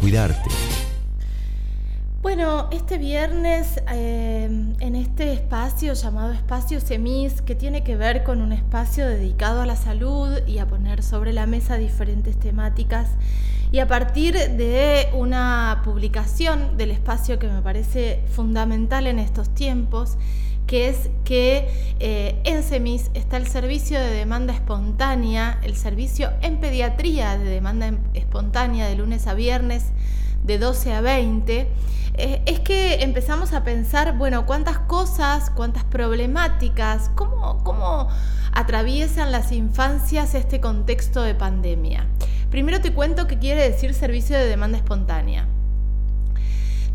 cuidarte. Bueno, este viernes eh, en este espacio llamado Espacio Semis, que tiene que ver con un espacio dedicado a la salud y a poner sobre la mesa diferentes temáticas, y a partir de una publicación del espacio que me parece fundamental en estos tiempos, que es que eh, en SEMIS está el servicio de demanda espontánea, el servicio en pediatría de demanda espontánea de lunes a viernes de 12 a 20, eh, es que empezamos a pensar, bueno, cuántas cosas, cuántas problemáticas, cómo, cómo atraviesan las infancias este contexto de pandemia. Primero te cuento qué quiere decir servicio de demanda espontánea.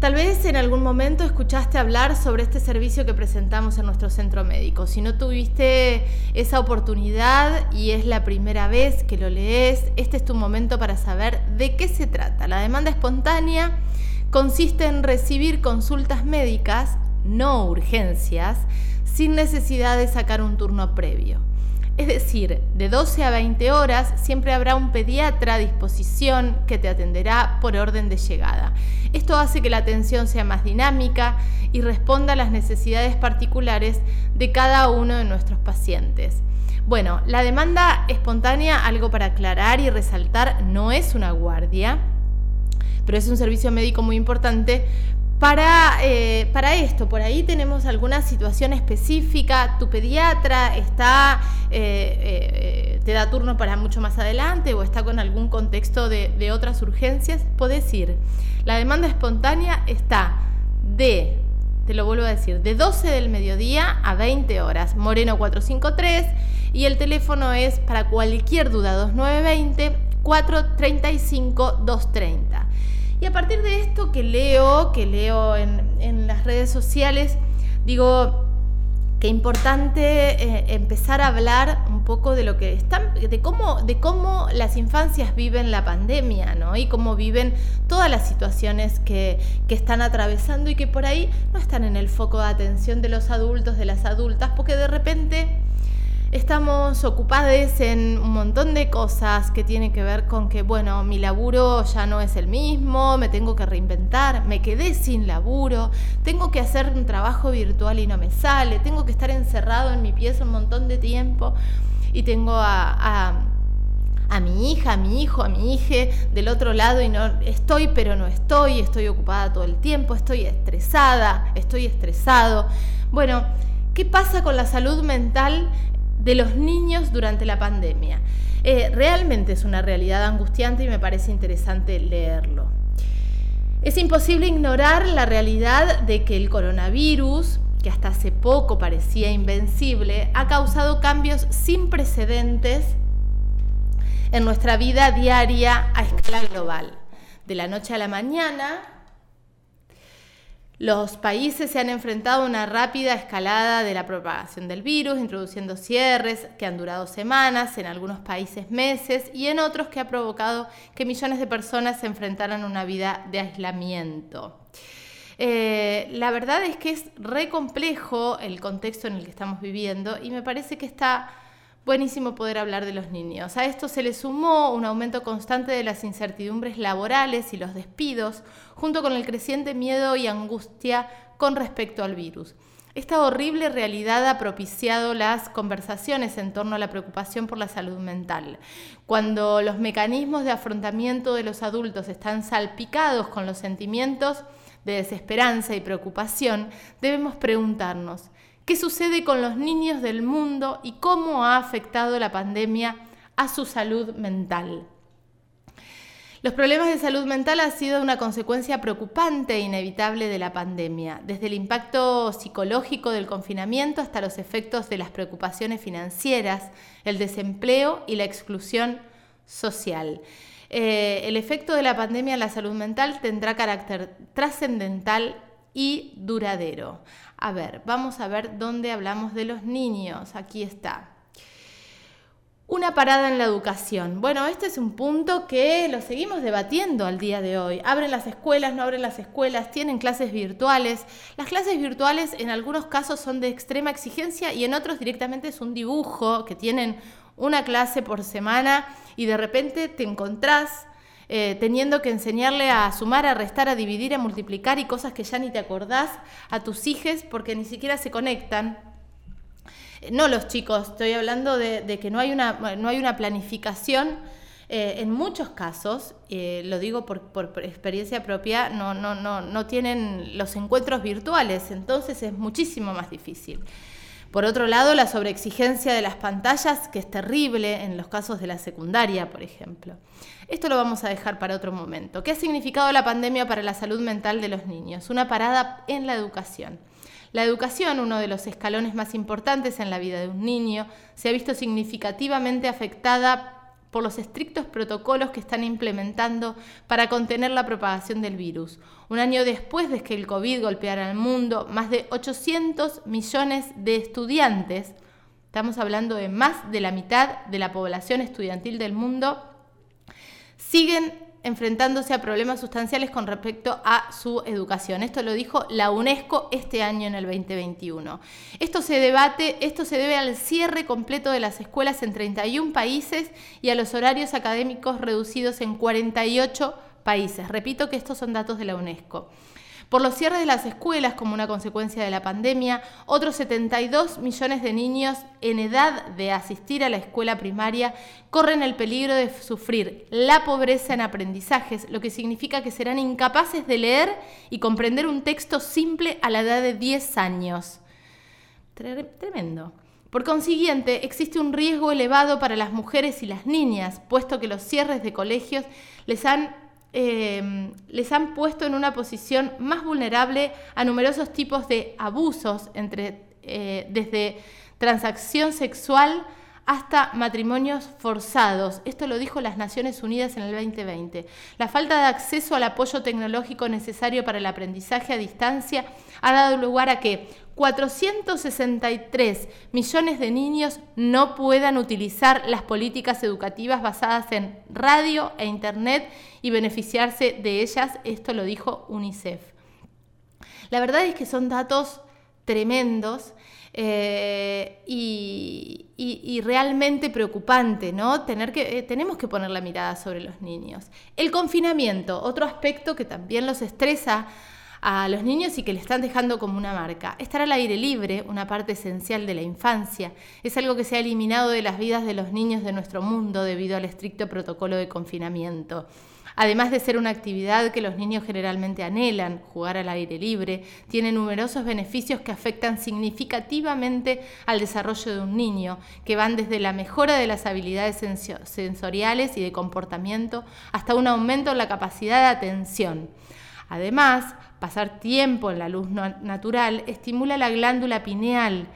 Tal vez en algún momento escuchaste hablar sobre este servicio que presentamos en nuestro centro médico. Si no tuviste esa oportunidad y es la primera vez que lo lees, este es tu momento para saber de qué se trata. La demanda espontánea consiste en recibir consultas médicas, no urgencias, sin necesidad de sacar un turno previo. Es decir, de 12 a 20 horas siempre habrá un pediatra a disposición que te atenderá por orden de llegada. Esto hace que la atención sea más dinámica y responda a las necesidades particulares de cada uno de nuestros pacientes. Bueno, la demanda espontánea, algo para aclarar y resaltar, no es una guardia, pero es un servicio médico muy importante para, eh, para, esto, por ahí tenemos alguna situación específica, tu pediatra está, eh, eh, te da turno para mucho más adelante o está con algún contexto de, de otras urgencias, podés ir. La demanda espontánea está de, te lo vuelvo a decir, de 12 del mediodía a 20 horas, Moreno 453, y el teléfono es para cualquier duda 2920 435 230. Y a partir de esto que leo, que leo en, las redes sociales, digo, qué importante eh, empezar a hablar un poco de lo que están, de cómo, de cómo las infancias viven la pandemia, ¿no? Y cómo viven todas las situaciones que, que, están atravesando y que por ahí no están en el foco de atención de los adultos, de las adultas, porque de repente estamos ocupados en un montón de cosas que tienen que ver con que, bueno, mi laburo ya no es el mismo, me tengo que reinventar, me quedé sin laburo, tengo que hacer un trabajo virtual y no me sale, tengo que estar encerrado en mi pieza un montón de tiempo y tengo a, a mi hija, a mi hijo, a mi hija del otro lado y no estoy, pero no estoy, estoy ocupada todo el tiempo, estoy estresada, estoy estresado. Bueno, ¿qué pasa con la salud mental de los niños durante la pandemia. Eh, realmente es una realidad angustiante y me parece interesante leerlo. Es imposible ignorar la realidad de que el coronavirus, que hasta hace poco parecía invencible, ha causado cambios sin precedentes en nuestra vida diaria a escala global. De la noche a la mañana, los países se han enfrentado a una rápida escalada de la propagación del virus, introduciendo cierres que han durado semanas, en algunos países meses y en otros que ha provocado que millones de personas se enfrentaran a una vida de aislamiento. Eh, la verdad es que es re complejo el contexto en el que estamos viviendo y me parece que está buenísimo poder hablar de los niños. A esto se le sumó un aumento constante de las incertidumbres laborales y los despidos, junto con el creciente miedo y angustia con respecto al virus. Esta horrible realidad ha propiciado las conversaciones en torno a la preocupación por la salud mental. Cuando los mecanismos de afrontamiento de los adultos están salpicados con los sentimientos de desesperanza y preocupación, debemos preguntarnos, qué sucede con los niños del mundo y cómo ha afectado la pandemia a su salud mental. Los problemas de salud mental han sido una consecuencia preocupante e inevitable de la pandemia, desde el impacto psicológico del confinamiento hasta los efectos de las preocupaciones financieras, el desempleo y la exclusión social. Eh, el efecto de la pandemia en la salud mental tendrá carácter trascendental y duradero. A ver, vamos a ver dónde hablamos de los niños. Aquí está. Una parada en la educación. Bueno, este es un punto que lo seguimos debatiendo al día de hoy. ¿Abren las escuelas? ¿No abren las escuelas? ¿Tienen clases virtuales? Las clases virtuales en algunos casos son de extrema exigencia y en otros directamente es un dibujo que tienen una clase por semana y de repente te encontrás eh, teniendo que enseñarle a sumar, a restar, a dividir, a multiplicar y cosas que ya ni te acordás a tus hijos porque ni siquiera se conectan. No los chicos, estoy hablando de, que no hay una, no hay una planificación. Eh, en muchos casos, eh, lo digo por, por, experiencia propia, no, no, no, no tienen los encuentros virtuales, entonces es muchísimo más difícil. Por otro lado, la sobreexigencia de las pantallas, que es terrible en los casos de la secundaria, por ejemplo. Esto lo vamos a dejar para otro momento. ¿Qué ha significado la pandemia para la salud mental de los niños? Una parada en la educación. La educación, uno de los escalones más importantes en la vida de un niño, se ha visto significativamente afectada por los estrictos protocolos que están implementando para contener la propagación del virus. Un año después de que el COVID golpeara al mundo, más de 800 millones de estudiantes, estamos hablando de más de la mitad de la población estudiantil del mundo, siguen enfrentándose a problemas sustanciales con respecto a su educación. Esto lo dijo la UNESCO este año en el 2021. Esto se debate, esto se debe al cierre completo de las escuelas en 31 países y a los horarios académicos reducidos en 48 países. Repito que estos son datos de la UNESCO. Por los cierres de las escuelas como una consecuencia de la pandemia, otros 72 millones de niños en edad de asistir a la escuela primaria corren el peligro de sufrir la pobreza en aprendizajes, lo que significa que serán incapaces de leer y comprender un texto simple a la edad de 10 años. Tremendo. Por consiguiente, existe un riesgo elevado para las mujeres y las niñas, puesto que los cierres de colegios les han Em, les han puesto en una posición más vulnerable a numerosos tipos de abusos, entre, eh, desde transacción sexual hasta matrimonios forzados. Esto lo dijo las Naciones Unidas en el 2020. La falta de acceso al apoyo tecnológico necesario para el aprendizaje a distancia ha dado lugar a que 463 millones de niños no puedan utilizar las políticas educativas basadas en radio e Internet y beneficiarse de ellas. Esto lo dijo UNICEF. La verdad es que son datos tremendos eh, y, realmente preocupante, ¿no? Tener que, eh, tenemos que poner la mirada sobre los niños. El confinamiento, otro aspecto que también los estresa a los niños y que le están dejando como una marca. Estar al aire libre, una parte esencial de la infancia, es algo que se ha eliminado de las vidas de los niños de nuestro mundo debido al estricto protocolo de confinamiento. Además de ser una actividad que los niños generalmente anhelan, jugar al aire libre, tiene numerosos beneficios que afectan significativamente al desarrollo de un niño, que van desde la mejora de las habilidades sensoriales y de comportamiento hasta un aumento en la capacidad de atención. Además, pasar tiempo en la luz natural estimula la glándula pineal,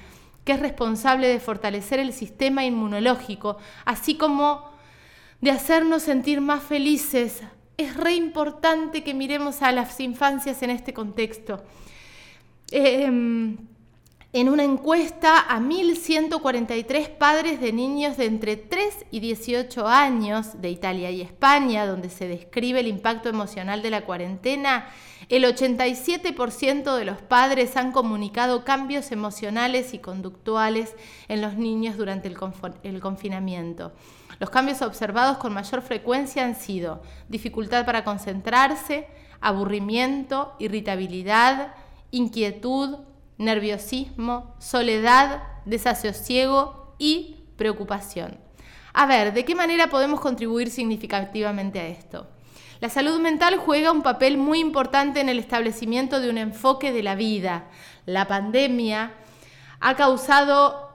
que es responsable de fortalecer el sistema inmunológico, así como de hacernos sentir más felices. Es re importante que miremos a las infancias en este contexto. Em, en una encuesta a 1.143 padres de niños de entre 3 y 18 años de Italia y España, donde se describe el impacto emocional de la cuarentena, el 87% de los padres han comunicado cambios emocionales y conductuales en los niños durante el confinamiento. Los cambios observados con mayor frecuencia han sido dificultad para concentrarse, aburrimiento, irritabilidad, inquietud, nerviosismo, soledad, desasosiego y preocupación. A ver, ¿de qué manera podemos contribuir significativamente a esto? La salud mental juega un papel muy importante en el establecimiento de un enfoque de la vida. La pandemia ha causado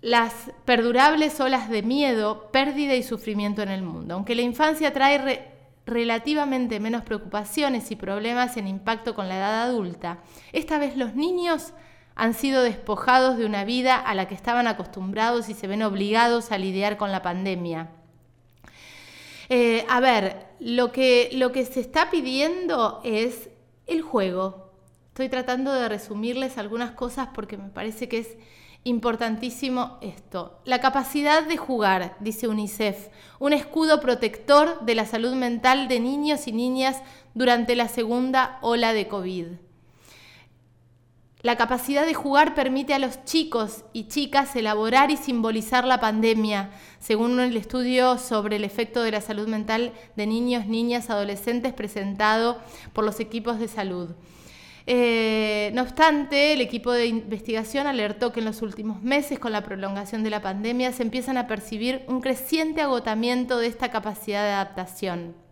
las perdurables olas de miedo, pérdida y sufrimiento en el mundo. Aunque la infancia trae relativamente menos preocupaciones y problemas en impacto con la edad adulta, esta vez los niños han sido despojados de una vida a la que estaban acostumbrados y se ven obligados a lidiar con la pandemia. Eh, a ver, lo que, lo que se está pidiendo es el juego. Estoy tratando de resumirles algunas cosas porque me parece que es importantísimo esto. La capacidad de jugar, dice UNICEF, un escudo protector de la salud mental de niños y niñas durante la segunda ola de COVID. La capacidad de jugar permite a los chicos y chicas elaborar y simbolizar la pandemia, según el estudio sobre el efecto de la salud mental de niños, niñas, adolescentes presentado por los equipos de salud. Eh, no obstante, el equipo de investigación alertó que en los últimos meses, con la prolongación de la pandemia, se empiezan a percibir un creciente agotamiento de esta capacidad de adaptación.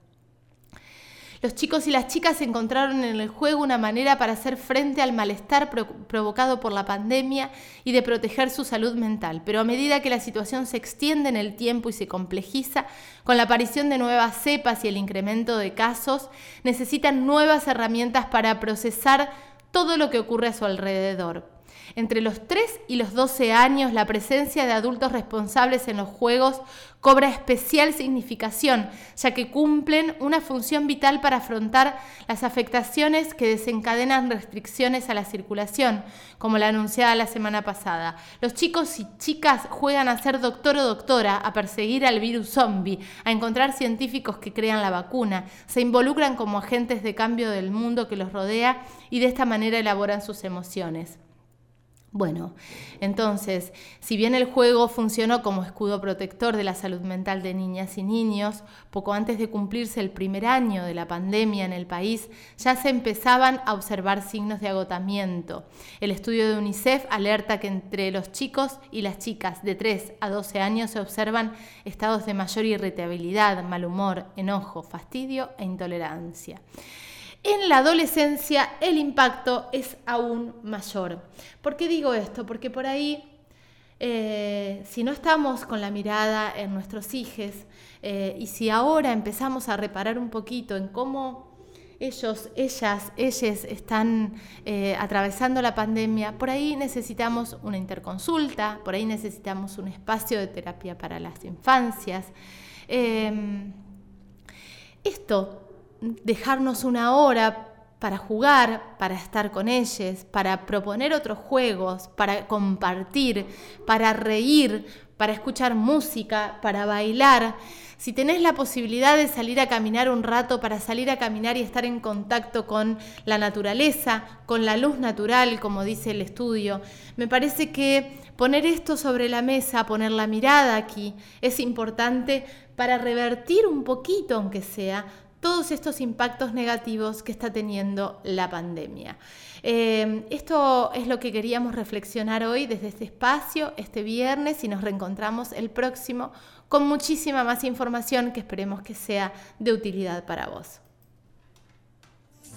Los chicos y las chicas encontraron en el juego una manera para hacer frente al malestar provocado por la pandemia y de proteger su salud mental. Pero a medida que la situación se extiende en el tiempo y se complejiza, con la aparición de nuevas cepas y el incremento de casos, necesitan nuevas herramientas para procesar todo lo que ocurre a su alrededor. Entre los 3 y los 12 años, la presencia de adultos responsables en los juegos cobra especial significación, ya que cumplen una función vital para afrontar las afectaciones que desencadenan restricciones a la circulación, como la anunciada la semana pasada. Los chicos y chicas juegan a ser doctor o doctora, a perseguir al virus zombie, a encontrar científicos que crean la vacuna, se involucran como agentes de cambio del mundo que los rodea y de esta manera elaboran sus emociones. Bueno, entonces, si bien el juego funcionó como escudo protector de la salud mental de niñas y niños, poco antes de cumplirse el primer año de la pandemia en el país, ya se empezaban a observar signos de agotamiento. El estudio de UNICEF alerta que entre los chicos y las chicas de 3 a 12 años se observan estados de mayor irritabilidad, mal humor, enojo, fastidio e intolerancia. En la adolescencia el impacto es aún mayor. ¿Por qué digo esto? Porque por ahí, eh, si no estamos con la mirada en nuestros hijos eh, y si ahora empezamos a reparar un poquito en cómo ellos, ellas, ellas están eh, atravesando la pandemia, por ahí necesitamos una interconsulta, por ahí necesitamos un espacio de terapia para las infancias. esto dejarnos una hora para jugar, para estar con ellos, para proponer otros juegos, para compartir, para reír, para escuchar música, para bailar. Si tenés la posibilidad de salir a caminar un rato, para salir a caminar y estar en contacto con la naturaleza, con la luz natural, como dice el estudio, me parece que poner esto sobre la mesa, poner la mirada aquí, es importante para revertir un poquito, aunque sea, todos estos impactos negativos que está teniendo la pandemia. Eh, esto es lo que queríamos reflexionar hoy desde este espacio, este viernes, y nos reencontramos el próximo con muchísima más información que esperemos que sea de utilidad para vos.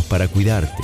Para cuidarte.